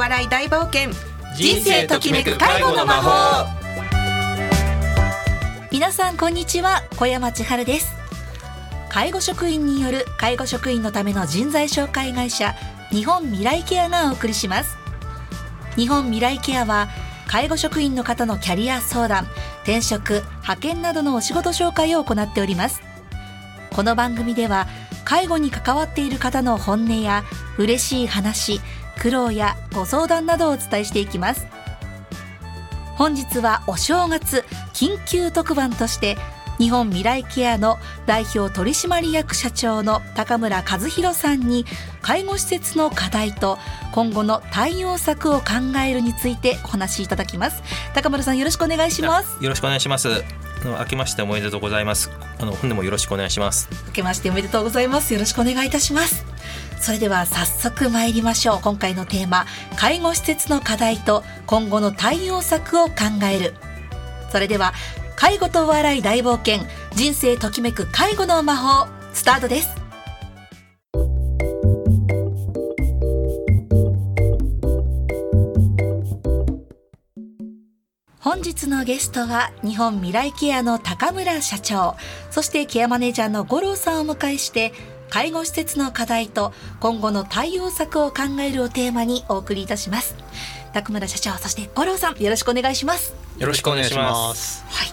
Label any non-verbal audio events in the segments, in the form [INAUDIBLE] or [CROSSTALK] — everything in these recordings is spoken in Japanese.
笑い大冒険。人生ときめく介護の魔法。皆さんこんにちは。小山千春です。介護職員による介護職員のための人材紹介会社日本未来ケアがお送りします。日本未来ケアは介護職員の方のキャリア相談転職派遣などのお仕事紹介を行っております。この番組では介護に関わっている方の本音や嬉しい話苦労やご相談などをお伝えしていきます。本日はお正月緊急特番として日本未来ケアの代表取締役社長の高村和弘さんに介護施設の課題と今後の対応策を考えるについてお話しいただきます。高村さんよろしくお願いします。よろしくお願いします。明けましておめでとうございます。あの本年もよろしくお願いします。明けましておめでとうございます。よろしくお願いいたしますそれでは早速参りましょう。今回のテーマ介護施設の課題と今後の対応策を考える。それでは介護とお笑い大冒険人生ときめく介護の魔法スタートです。本日のゲストは日本未来ケアの高村社長そしてケアマネージャーの五郎さんをお迎えして介護施設の課題と今後の対応策を考えるをテーマにお送りいたします。高村社長そして五郎さんよろしくお願いします。よろしくお願いします。はい。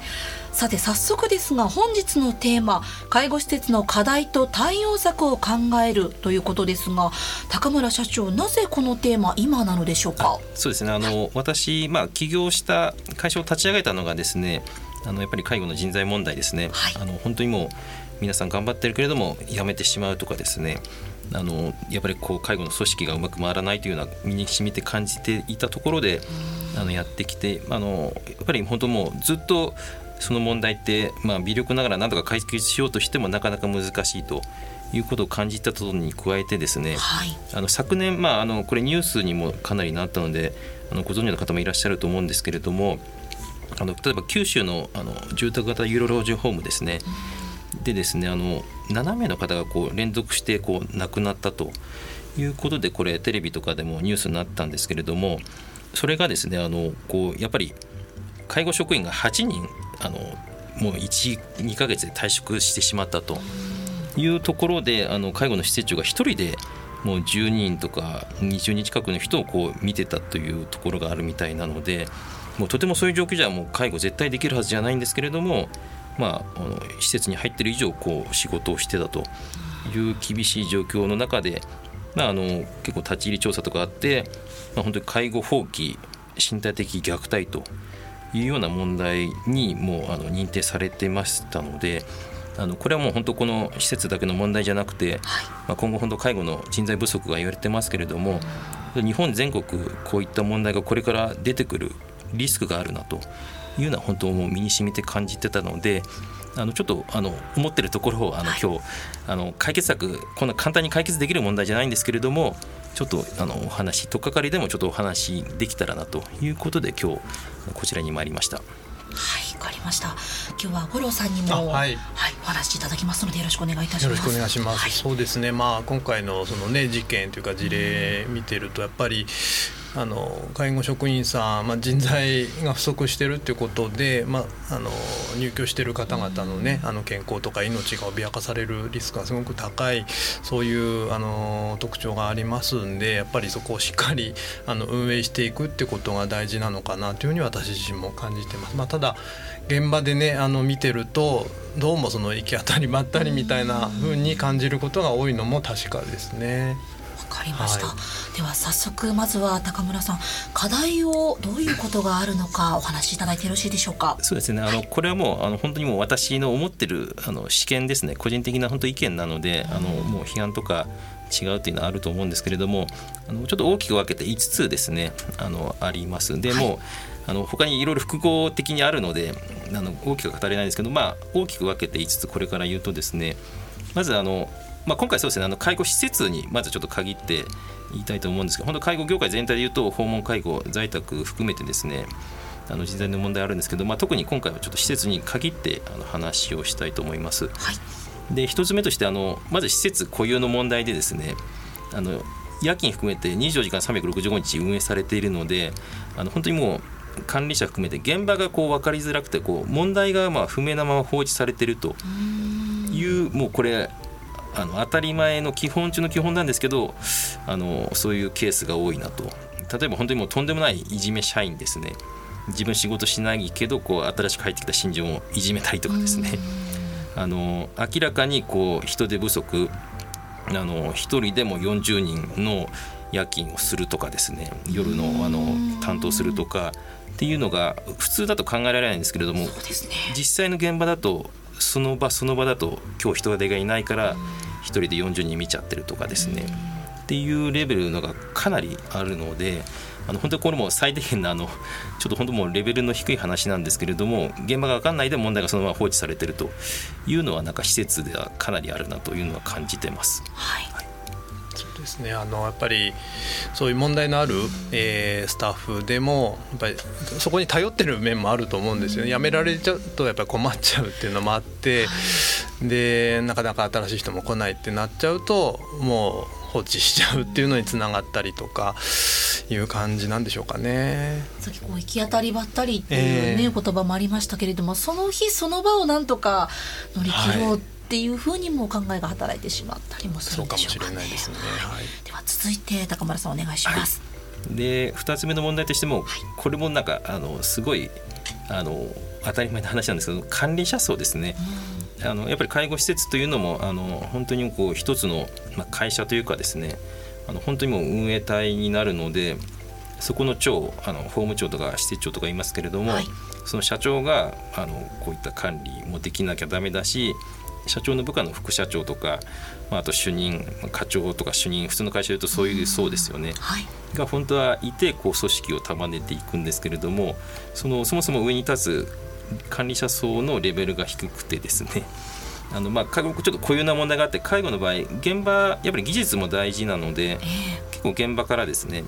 さて早速ですが本日のテーマ介護施設の課題と対応策を考えるということですが高村社長なぜこのテーマ今なのでしょうか？そうですね。あの私まあ起業した会社を立ち上げたのがですねあのやっぱり介護の人材問題ですね、はい、あの本当にもう皆さん頑張ってるけれども辞めてしまうとかですね。あのやっぱりこう介護の組織がうまく回らないというような身にしみて感じていたところであのやってきてあのやっぱり本当もうずっとその問題って、まあ、微力ながら何とか解決しようとしてもなかなか難しいということを感じたことに加えてですね、はい、あの昨年、まあ、あのこれニュースにもかなりなったのであのご存知の方もいらっしゃると思うんですけれどもあの例えば九州のあの住宅型ユーロ老人ホームですね、うん、でですねあの7名の方がこう連続してこう亡くなったということでこれテレビとかでもニュースになったんですけれどもそれがですねあのこうやっぱり介護職員が8人あのもう12か月で退職してしまったというところであの介護の施設長が1人でもう10人とか20人近くの人をこう見てたというところがあるみたいなのでもうとてもそういう状況じゃもう介護絶対できるはずじゃないんですけれども、まあ、あの施設に入ってる以上こう仕事をしてたという厳しい状況の中で、まあ、あの結構立ち入り調査とかあって、まあ、本当に介護放棄身体的虐待というような問題にもうあの認定されてましたので。あのこれはもう本当この施設だけの問題じゃなくて、はい、まあ、今後本当介護の人材不足が言われてますけれども、日本全国こういった問題がこれから出てくるリスクがあるなというのは本当もう身に染みて感じてたのであのちょっとあの思ってるところをあの今日あの解決策こんな簡単に解決できる問題じゃないんですけれどもちょっとあのお話とっかかりでもちょっとお話できたらなということで今日こちらに参りました。はいわかりました。今日は五郎さんにも、はい、はい、お話しいただきますのでよろしくお願いいたします。よろしくお願いします、はい、そうですね。まあ今回のそのね事件というか事例見てるとやっぱりあの介護職員さん、まあ、人材が不足してるっていうことで、まあ、あの入居してる方々の,、ね、あの健康とか命が脅かされるリスクがすごく高いそういうあの特徴がありますんでやっぱりそこをしっかりあの運営していくってことが大事なのかなというふうに私自身も感じてます。まあ、ただ現場でねあの見てるとどうもその行き当たりばったりみたいな風に感じることが多いのも確かですね。かりました、はい、では早速まずは高村さん課題をどういうことがあるのかお話しいただいてよろしいでしょうか？そうですね。あの、これはもうあの本当にもう私の思ってるあの試験ですね。個人的な本当意見なので、あのもう批判とか違うというのはあると思うんですけれどもあのちょっと大きく分けて5つですねあのあります。でも、はい、あの他にいろいろ複合的にあるのであの大きく語れないんですけど、まあ、大きく分けて5つこれから言うとですねまずあのまあ、今回そうですねあの介護施設にまずちょっと限って言いたいと思うんですけど本当介護業界全体でいうと訪問介護在宅含めてですねあの人材の問題あるんですけど、まあ、特に今回はちょっと施設に限ってあの話をしたいと思います。はい、で1つ目としてあのまず施設固有の問題でですねあの夜勤含めて24時間365日運営されているのであの本当にもう管理者含めて現場がこう分かりづらくてこう問題がまあ不明なまま放置されているというもうこれあの当たり前の基本中の基本なんですけどあのそういうケースが多いなと。例えば本当にもうとんでもないいじめ社員ですね。自分仕事しないけどこう新しく入ってきた新人をいじめたりとかですね。あの明らかにこう人手不足あの1人でも40人の夜勤をするとかですね。夜のあの担当するとかっていうのが普通だと考えられないんですけれども、ね、実際の現場だとその場その場だと今日人手がいないから1人で40人見ちゃってるとかですねっていうレベルのがかなりあるのであの本当にこれも最低限のあのちょっと本当もうレベルの低い話なんですけれども現場が分かんないで問題がそのまま放置されてるというのはなんか施設ではかなりあるなというのは感じてます。はい、ですね。あのやっぱりそういう問題のある、えー、スタッフでもやっぱりそこに頼ってる面もあると思うんですよね。辞められちゃうとやっぱり困っちゃうっていうのもあって、でなかなか新しい人も来ないってなっちゃうともう放置しちゃうっていうのにつながったりとかいう感じなんでしょうかね。さっきこう行き当たりばったりっていうね、えー、言葉もありましたけれどもその日その場をなんとか乗り切ろうっていうふうにも考えが働いてしまったりもするんでしょうか、ね,、ね。はい、では続いて高丸さんお願いします。はい、で2つ目の問題としても、これもなんかあのすごいあの当たり前の話なんですけど管理者層ですね。あのやっぱり介護施設というのもあの本当にこう一つの、まあ、会社というかですねあの本当にもう運営体になるのでそこの長あの法務長とか施設長とかいますけれども、はい、その社長があのこういった管理もできなきゃダメだし社長の部下の副社長とか、まあ、あと主任課長とか主任普通の会社でいうとそういうそうですよね、はい、が本当はいてこう組織を束ねていくんですけれどもそのそもそも上に立つ管理者層のレベルが低くてですね。[LAUGHS] あのまあ介護ちょっと固有な問題があって介護の場合現場やっぱり技術も大事なので、えー、結構現場からですね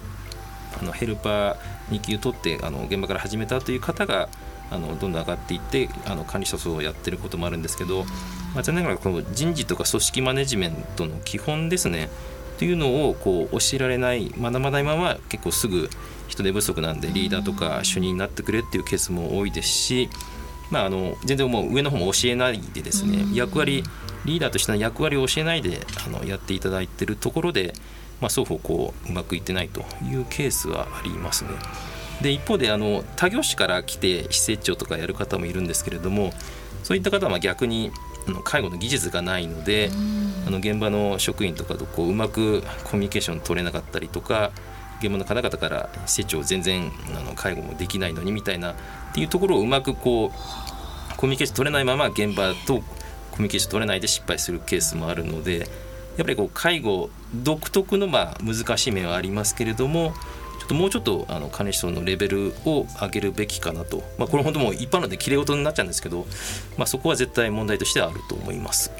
あのヘルパー2級取ってあの現場から始めたという方があのどんどん上がっていってあの管理者層をやってることもあるんですけど、まあ、残念ながらこの人事とか組織マネジメントの基本ですねというのをこう教えられない学ばないまま結構すぐ人手不足なんでリーダーとか主任になってくれっていうケースも多いですし、まあ、あの全然もう上の方も教えないでですね役割リーダーとしての役割を教えないであのやっていただいているところで、まあ、双方こううまくいってないというケースはありますね。で一方であの他業種から来て施設長とかやる方もいるんですけれどもそういった方は逆にあの介護の技術がないのであの現場の職員とかとこううまくコミュニケーション取れなかったりとか現場の方々から施設長全然あの介護もできないのにみたいなっていうところをうまくこうコミュニケーション取れないまま現場とコミュニケーション取れないで失敗するケースもあるのでやっぱりこう介護独特のまあ難しい面はありますけれどもともうちょっとあの管理層のレベルを上げるべきかなと、まあ、これ本当もう一般論できれい事になっちゃうんですけど、まあ、そこは絶対問題としてはあると思います。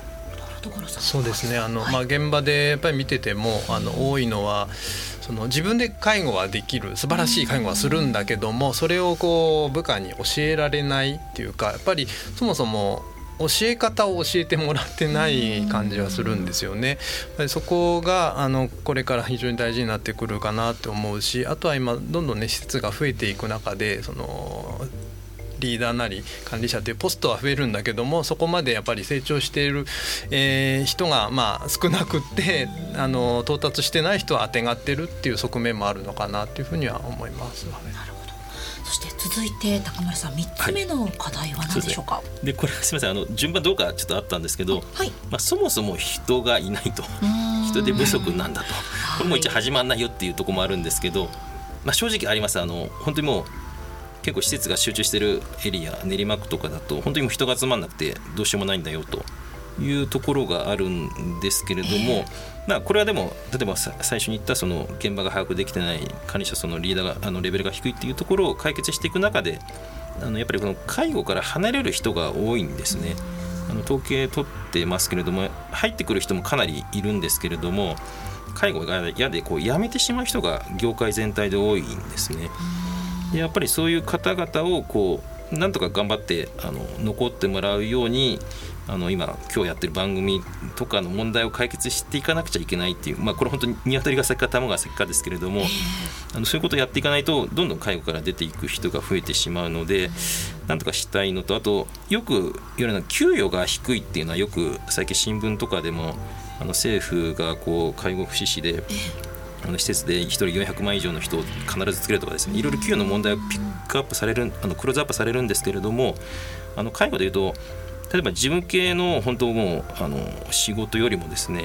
そうですね。あの、まあ、現場でやっぱり見ててもあの多いのはその自分で介護はできる素晴らしい介護はするんだけどもそれをこう部下に教えられないっていうかやっぱりそもそも教え方を教えてもらってない感じはするんですよね。そこがあのこれから非常に大事になってくるかなって思うしあとは今どんどんね施設が増えていく中でそのリーダーなり管理者というポストは増えるんだけどもそこまでやっぱり成長している、えー、人がまあ少なくってあの到達してない人はあてがってるっていう側面もあるのかなというふうには思います。そして続いて高村さん3つ目の課題は何でしょうか、はい、で、ね、これすみません。あの順番どうかちょっとあったんですけど、はい、まあ、そもそも人がいないと。人手不足なんだと。これも一応始まんないよっていうところもあるんですけど、まあ、正直あります。あの本当にもう結構施設が集中してるエリア練馬区とかだと本当にもう人が集まんなくてどうしようもないんだよというところがあるんですけれども、まあ、これはでも例えば最初に言ったその現場が把握できてない管理者そのリーダーがあのレベルが低いっていうところを解決していく中であのやっぱりこの介護から離れる人が多いんですね。あの統計取ってますけれども入ってくる人もかなりいるんですけれども介護が嫌でこう辞めてしまう人が業界全体で多いんですね。でやっぱりそういう方々をこうなんとか頑張ってあの残ってもらうようにあの今今日やってる番組とかの問題を解決していかなくちゃいけないっていう、まあ、これ本当に鶏が先か卵が先かですけれども、あのそういうことをやっていかないとどんどん介護から出ていく人が増えてしまうのでなんとかしたいのとあとよく言われるのは給与が低いっていうのはよく最近新聞とかでもあの政府がこう介護福祉士であの施設で1人400万以上の人を必ず作れるとかですねいろいろ給与の問題をピックアップされるあのクローズアップされるんですけれどもあの介護でいうと例えば事務系の本当もうあの仕事よりもですね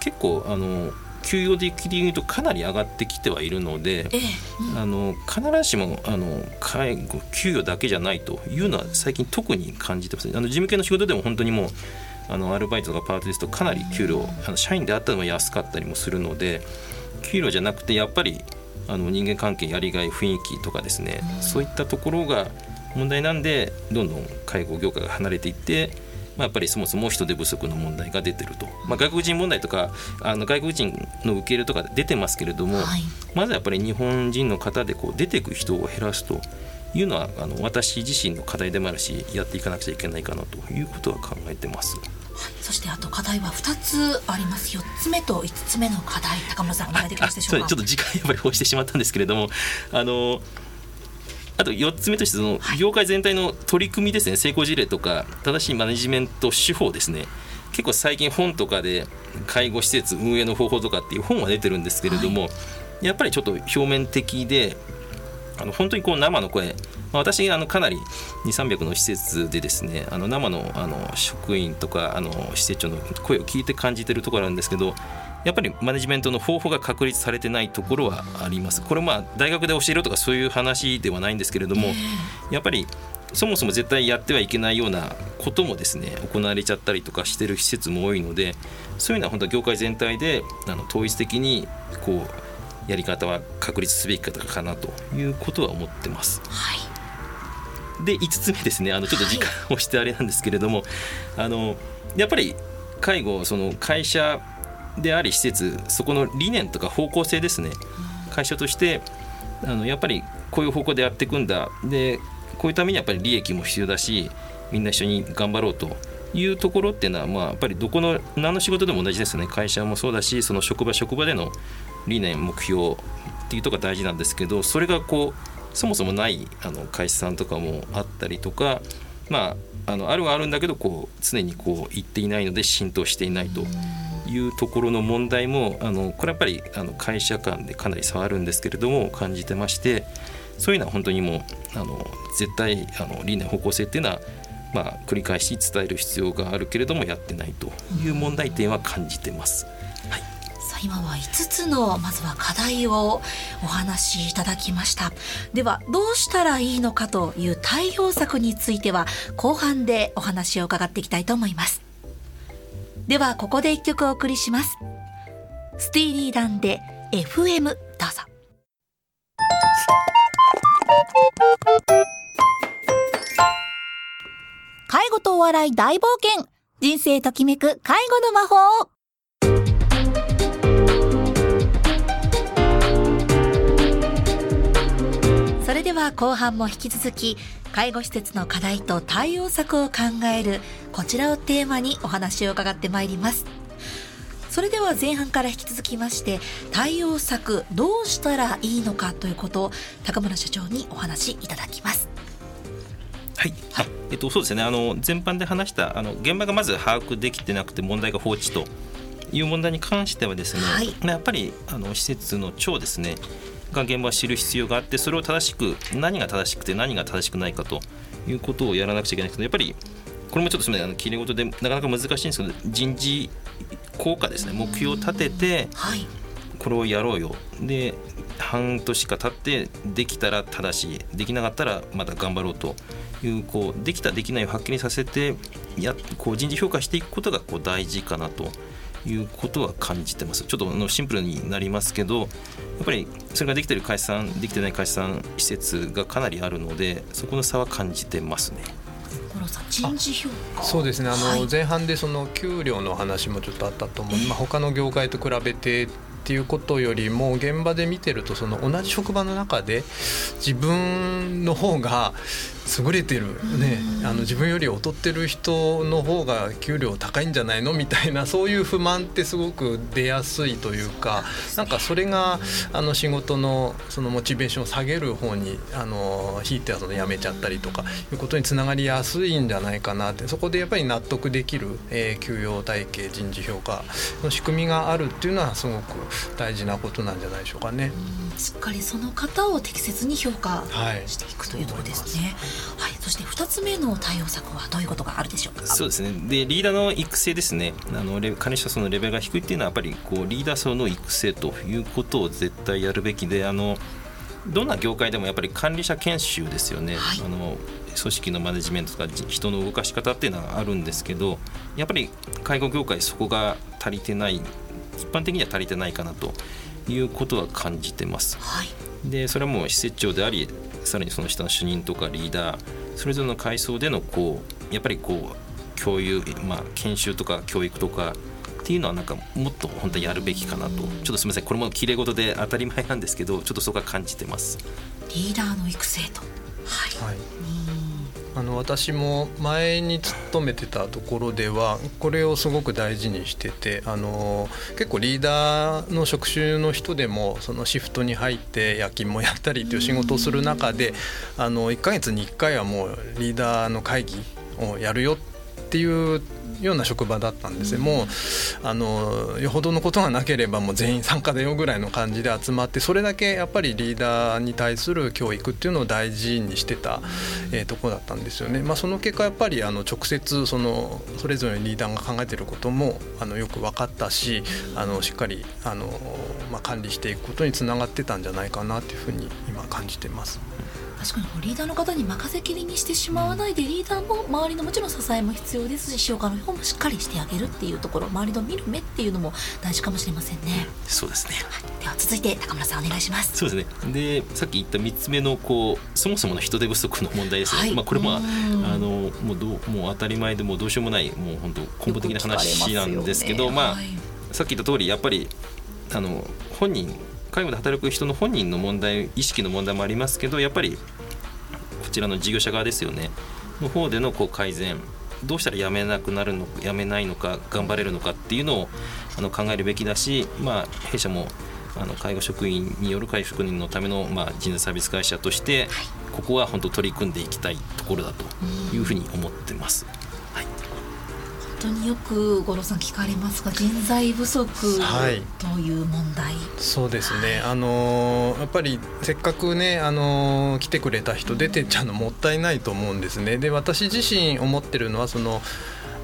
結構あの給与的に言うとかなり上がってきてはいるので、ええうん、あの必ずしもあの介護給与だけじゃないというのは最近特に感じてます、あの事務系の仕事でも本当にもうあのアルバイトとかパートですとかなり給料あの社員であったのも安かったりもするので給料じゃなくてやっぱりあの人間関係やりがい雰囲気とかですね、うん、そういったところが問題なんでどんどん介護業界が離れていってまあ、やっぱりそもそも人手不足の問題が出てると、まあ、外国人問題とかあの外国人の受け入れとか出てますけれども、はい、まずやっぱり日本人の方でこう出ていく人を減らすというのはあの私自身の課題でもあるしやっていかなくちゃいけないかなということは考えてます。そしてあと課題は2つあります。4つ目と5つ目の課題。高村さんお願いできますでしょうか？[LAUGHS] ちょっと時間やっぱり放してしまったんですけれどもあのあと4つ目としてその業界全体の取り組みですね。成功事例とか正しいマネジメント手法ですね。結構最近本とかで介護施設運営の方法とかっていう本は出てるんですけれども、はい、やっぱりちょっと表面的であの本当にこう生の声、まあ、私あのかなり2300の施設でですねあの生のあの職員とかあの施設長の声を聞いて感じてるところなんですけどやっぱりマネジメントの方法が確立されてないところはあります。これまあ大学で教えるとかそういう話ではないんですけれども、やっぱりそもそも絶対やってはいけないようなこともですね行われちゃったりとかしてる施設も多いのでそういうのは本当は業界全体であの統一的にこうやり方は確立すべきかかなということは思ってます。はいで5つ目ですねあのちょっと時間をしてあれなんですけれども、はい、あのやっぱり介護その会社であり施設そこの理念とか方向性ですね。会社としてあのやっぱりこういう方向でやっていくんだ。でこういうためにやっぱり利益も必要だしみんな一緒に頑張ろうというところっていうのは、まあ、やっぱりどこの何の仕事でも同じですね。会社もそうだしその職場職場での理念目標っていうところが大事なんですけどそれがこうそもそもないあの会社さんとかもあったりとかまああのあるはあるんだけどこう常にこう言っていないので浸透していないと。いうところの問題もあのこれやっぱりあの会社間でかなり差あるんですけれども感じてましてそういうのは本当にもうあの絶対あの理念方向性っていうのはまあ、繰り返し伝える必要があるけれどもやってないという問題点は感じてます。はい、さあ今は5つのまずは課題をお話しいただきました。ではどうしたらいいのかという対応策については後半でお話を伺っていきたいと思います。ではここで一曲お送りします。スティーリーダンで FM どうぞ。介護とお笑い大冒険。人生ときめく介護の魔法それでは後半も引き続き介護施設の課題と対応策を考えるこちらをテーマにお話を伺ってまいります。それでは前半から引き続きまして対応策どうしたらいいのかということを高村社長にお話いただきます。はい、はい、えっと、そうですね。あの全般で話したあの現場がまず把握できてなくて問題が放置という問題に関してはですね、はい、やっぱりあの施設の長ですねが現場を知る必要があってそれを正しく何が正しくて何が正しくないかということをやらなくちゃいけないけどやっぱりこれもちょっとすみませんきれい事でなかなか難しいんですけど人事効果ですね。目標を立てて、これをやろうよ。で半年か経ってできたら正しい。できなかったらまた頑張ろうというこうできたできないをはっきりさせてやこう人事評価していくことがこう大事かなということは感じてます。ちょっとのシンプルになりますけどやっぱりそれができてる会社さんできてない会社さん施設がかなりあるのでそこの差は感じてますね。人事評価そうですね。あの、はい、前半でその給料の話もちょっとあったと思う、まあ、他の業界と比べてっていうことよりも現場で見てるとその同じ職場の中で自分の方が優れてる、ね、あの自分より劣ってる人の方が給料高いんじゃないの？みたいなそういう不満ってすごく出やすいというかなんかそれがあの仕事のそのモチベーションを下げる方にあの引いてはその辞めちゃったりとかいうことにつながりやすいんじゃないかなって。そこでやっぱり納得できる、えー、給与体系人事評価の仕組みがあるっていうのはすごく大事なことなんじゃないでしょうかね。しっかりその方を適切に評価していくというところですね。はい、はい、そして2つ目の対応策はどういうことがあるでしょうか？そうですね。でリーダーの育成ですね。あの管理者層のレベルが低いっていうのはやっぱりこうリーダー層の育成ということを絶対やるべきで、あのどんな業界でもやっぱり管理者研修ですよね。はい、あの組織のマネジメントとか人の動かし方っていうのはあるんですけどやっぱり介護業界そこが足りてない一般的には足りてないかなということは感じてます。はい、でそれはもう施設長でありさらにその下の主任とかリーダーそれぞれの階層でのこうやっぱりこう共有、まあ、研修とか教育とかっていうのはなんかもっと本当にやるべきかなと。ちょっとすみませんこれもきれい事で当たり前なんですけどちょっとそこは感じてます。リーダーの育成と。はい、はいあの私も前に勤めてたところではこれをすごく大事にしててあの結構リーダーの職種の人でもそのシフトに入って夜勤もやったりっていう仕事をする中であの1ヶ月に1回はもうリーダーの会議をやるよっていうような職場だったんですね、もうあのよほどのことがなければもう全員参加だよぐらいの感じで集まってそれだけやっぱりリーダーに対する教育っていうのを大事にしてた、えー、とこだったんですよね。まあ、その結果やっぱりあの直接そのそれぞれのリーダーが考えてることもあのよく分かったしあのしっかりあの、まあ、管理していくことにつながってたんじゃないかなというふうに今感じてます。確かにリーダーの方に任せきりにしてしまわないでリーダーも周りのもちろん支えも必要ですし消化の方もしっかりしてあげるっていうところ周りの見る目っていうのも大事かもしれませんね。そうですね、はい、では続いて高村さんお願いします。そうですね。でさっき言った3つ目のこうそもそもの人手不足の問題ですね、はい、まあ、これもあのもうどうもう当たり前でもどうしようもないもう本当根本的な話なんですけど、ね、まあ、はい、さっき言った通りやっぱりあの本人介護で働く人の本人の問題意識の問題もありますけどやっぱりちらの事業者側ですよねの方でのこう改善どうしたら辞めなくなるの辞めないのか頑張れるのかっていうのをあの考えるべきだし、まあ、弊社もあの介護職員による介護職員のための、まあ、人材サービス会社として、ここは本当取り組んでいきたいところだというふうに思ってます。当によく五郎さん聞かれますが人材不足という問題、はい、そうですね、あのやっぱりせっかくね、あの来てくれた人出てっちゃうのもったいないと思うんですね。で私自身思ってるのはそのやっ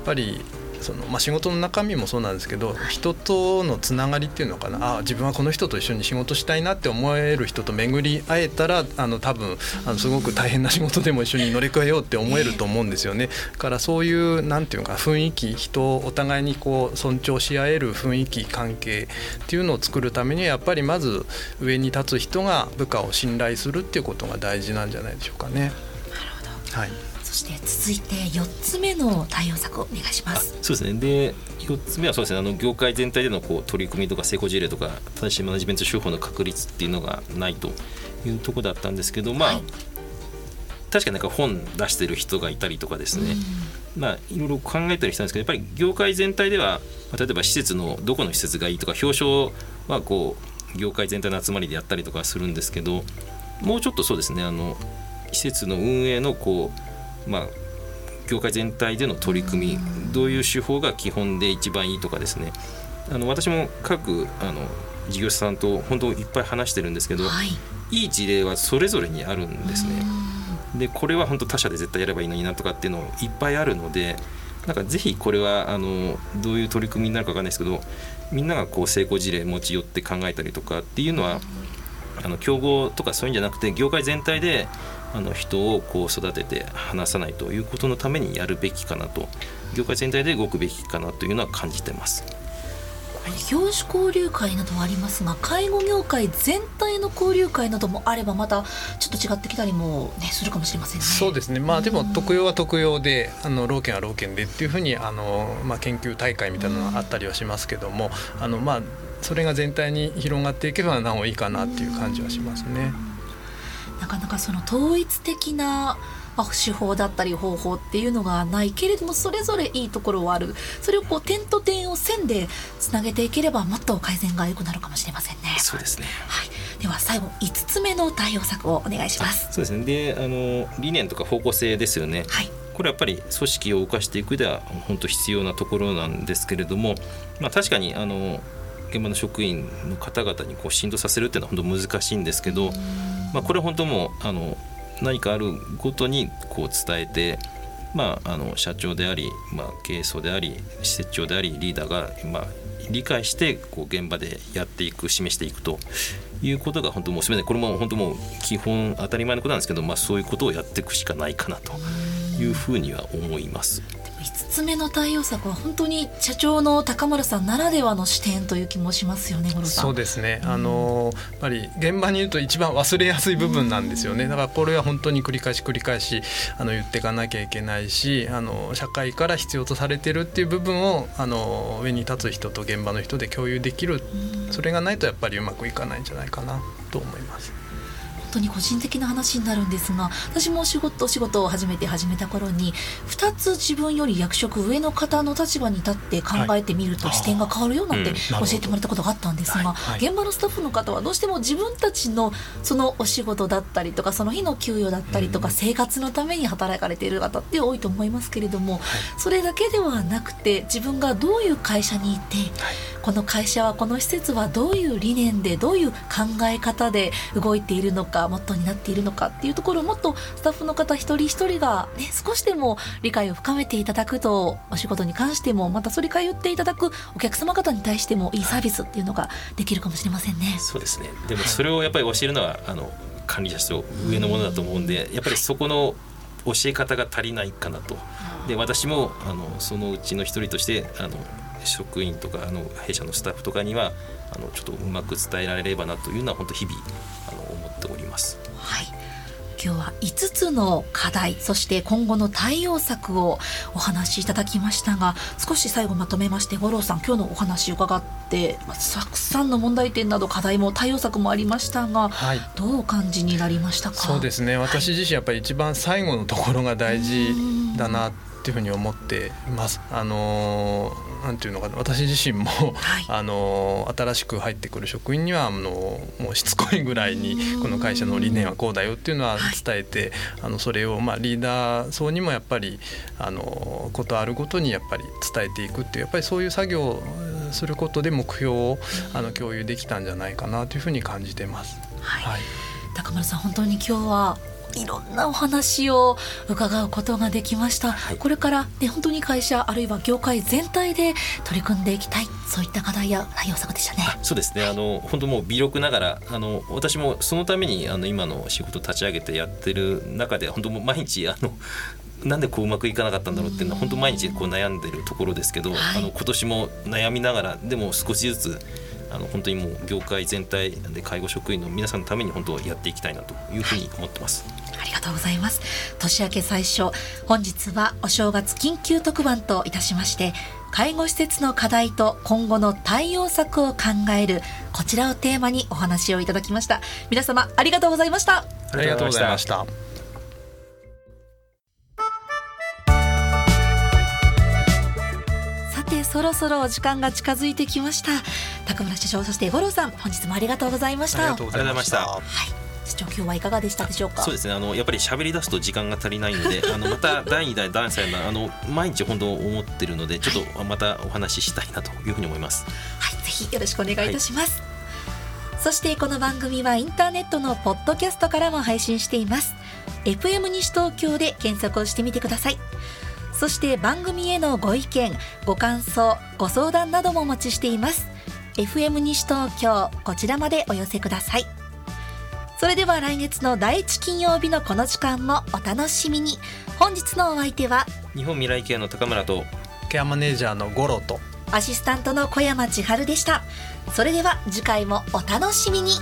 ぱりそのまあ、仕事の中身もそうなんですけど人とのつながりっていうのかなあ自分はこの人と一緒に仕事したいなって思える人と巡り会えたらあの多分あのすごく大変な仕事でも一緒に乗り越えようって思えると思うんですよね。だからそういうなんていうか雰囲気人をお互いにこう尊重し合える雰囲気関係っていうのを作るためにはやっぱりまず上に立つ人が部下を信頼するっていうことが大事なんじゃないでしょうかね。なるほど。はい。そして続いて4つ目の対応策をお願いします。そうですね。で4つ目はそうですね。あの業界全体でのこう取り組みとか成功事例とか正しいマネジメント手法の確立っていうのがないというとこだったんですけどまあ、はい、確かになんか本出してる人がいたりとかですね、まあいろいろ考えたりしたんですけどやっぱり業界全体では、まあ、例えば施設のどこの施設がいいとか表彰はこう業界全体の集まりでやったりとかするんですけどもうちょっとそうですねあの施設の運営のこうまあ、業界全体での取り組みどういう手法が基本で一番いいとかですね。あの私も各あの事業者さんと本当いっぱい話してるんですけど、はい、いい事例はそれぞれにあるんですね。でこれは本当他社で絶対やればいいのになとかっていうのいっぱいあるのでなんかぜひこれはあのどういう取り組みになるか分かんないですけどみんながこう成功事例持ち寄って考えたりとかっていうのはあの競合とかそういうんじゃなくて業界全体であの人をこう育てて話さないということのためにやるべきかなと業界全体で動くべきかなというのは感じてます。業種交流会などはありますが介護業界全体の交流会などもあればまたちょっと違ってきたりも、ね、するかもしれませんね。そうですね、まあ、でも特養は特養であの老犬は老犬でっていうふうにあの、まあ、研究大会みたいなのがあったりはしますけども、あのまあ、それが全体に広がっていけばなおいいかなっていう感じはしますね。なかなかその統一的なまあ、手法だったり方法っていうのがないけれどもそれぞれいいところはあるそれをこう点と点を線でつなげていければもっと改善が良くなるかもしれませんね。そうですね、はい、では最後5つ目の対応策をお願いします。そうですねであの理念とか方向性ですよね。はいこれはやっぱり組織を動かしていくでは本当必要なところなんですけれども、まあ、確かにあの現場の職員の方々にこう振動させるっていうのは本当難しいんですけど、まあ、これは本当もうあの何かあるごとにこう伝えて、まあ、あの社長であり、まあ、経営層であり施設長でありリーダーが、まあ、理解してこう現場でやっていく示していくということが本当もうすべてこれも本当もう基本当たり前のことなんですけど、まあ、そういうことをやっていくしかないかなというふうには思います。5つ目の対応策は本当に社長の高村さんならではの視点という気もしますよねそうですね、あのやっぱり現場にいると一番忘れやすい部分なんですよね。だからこれは本当に繰り返し繰り返しあの言っていかなきゃいけないしあの社会から必要とされてるっていう部分をあの上に立つ人と現場の人で共有できる。それがないとやっぱりうまくいかないんじゃないかなと思います。当に個人的な話になるんですが私も仕事お仕事を始めて始めた頃に2つ自分より役職上の方の立場に立って考えてみると視点が変わるよなんて教えてもらったことがあったんですが、現場のスタッフの方はどうしても自分たちのそのお仕事だったりとかその日の給与だったりとか生活のために働かれている方って多いと思いますけれども、それだけではなくて自分がどういう会社にいて、この会社はこの施設はどういう理念でどういう考え方で動いているのかモットーになっているのかっていうところをもっとスタッフの方一人一人が、ね、少しでも理解を深めていただくとお仕事に関してもまたそれ通っていただくお客様方に対してもいいサービスっていうのができるかもしれませんね。そうですねでもそれをやっぱり教えるのはあの管理者と上のものだと思うんでやっぱりそこの教え方が足りないかなと。で私もあのそのうちの一人としてあの職員とかあの弊社のスタッフとかにはあのちょっとうまく伝えられればなというのは本当日々あの思っております。はい。今日は5つの課題そして今後の対応策をお話しいただきましたが少し最後まとめまして五郎さん今日のお話伺ってたくさんの問題点など課題も対応策もありましたが、はい、どうお感じになりましたか？そうですね。私自身やっぱり一番最後のところが大事だなっていうふうに思っています。あのーなんていうのかな。私自身も、はい、[LAUGHS] あの新しく入ってくる職員にはあのもうしつこいぐらいにこの会社の理念はこうだよっていうのは伝えて、はい、あのそれをまあリーダー層にもやっぱりあのことあるごとにやっぱり伝えていくっていうやっぱりそういう作業をすることで目標をあの共有できたんじゃないかなというふうに感じてます。はい、はい、高村さん本当に今日はいろんなお話を伺うことができました、はい、これから、ね、本当に会社あるいは業界全体で取り組んでいきたい。そういった課題や対応策でしたね。そうですね。あの本当もう微力ながらあの私もそのためにあの今の仕事立ち上げてやってる中で本当も毎日あのなんでこううまくいかなかったんだろうっていうのは本当毎日こう悩んでるところですけど、はい、あの今年も悩みながらでも少しずつあの本当にもう業界全体で介護職員の皆さんのために本当やっていきたいなというふうに思ってます。ありがとうございます。年明け最初本日はお正月緊急特番といたしまして介護施設の課題と今後の対応策を考えるこちらをテーマにお話をいただきました。皆様ありがとうございました。ありがとうございましたそろそろお時間が近づいてきました。高村社長そして五郎さん本日もありがとうございました。ありがとうございました。はい。市長今日はいかがでしたでしょうか？そうですねあのやっぱり喋り出すと時間が足りないので [LAUGHS] あのまた第2第第3弾あの毎日本当思ってるのでちょっとまたお話ししたいなというふうに思います。はいぜひよろしくお願いいたします、はい、そしてこの番組はインターネットのポッドキャストからも配信しています。FM 西東京で検索をしてみてくださいそして番組へのご意見ご感想ご相談などもお待ちしています。FM 西東京こちらまでお寄せください。それでは来月の第一金曜日のこの時間もお楽しみに。本日のお相手は日本未来ケアの高村とケアマネージャーの五郎とアシスタントの小山千春でした。それでは次回もお楽しみに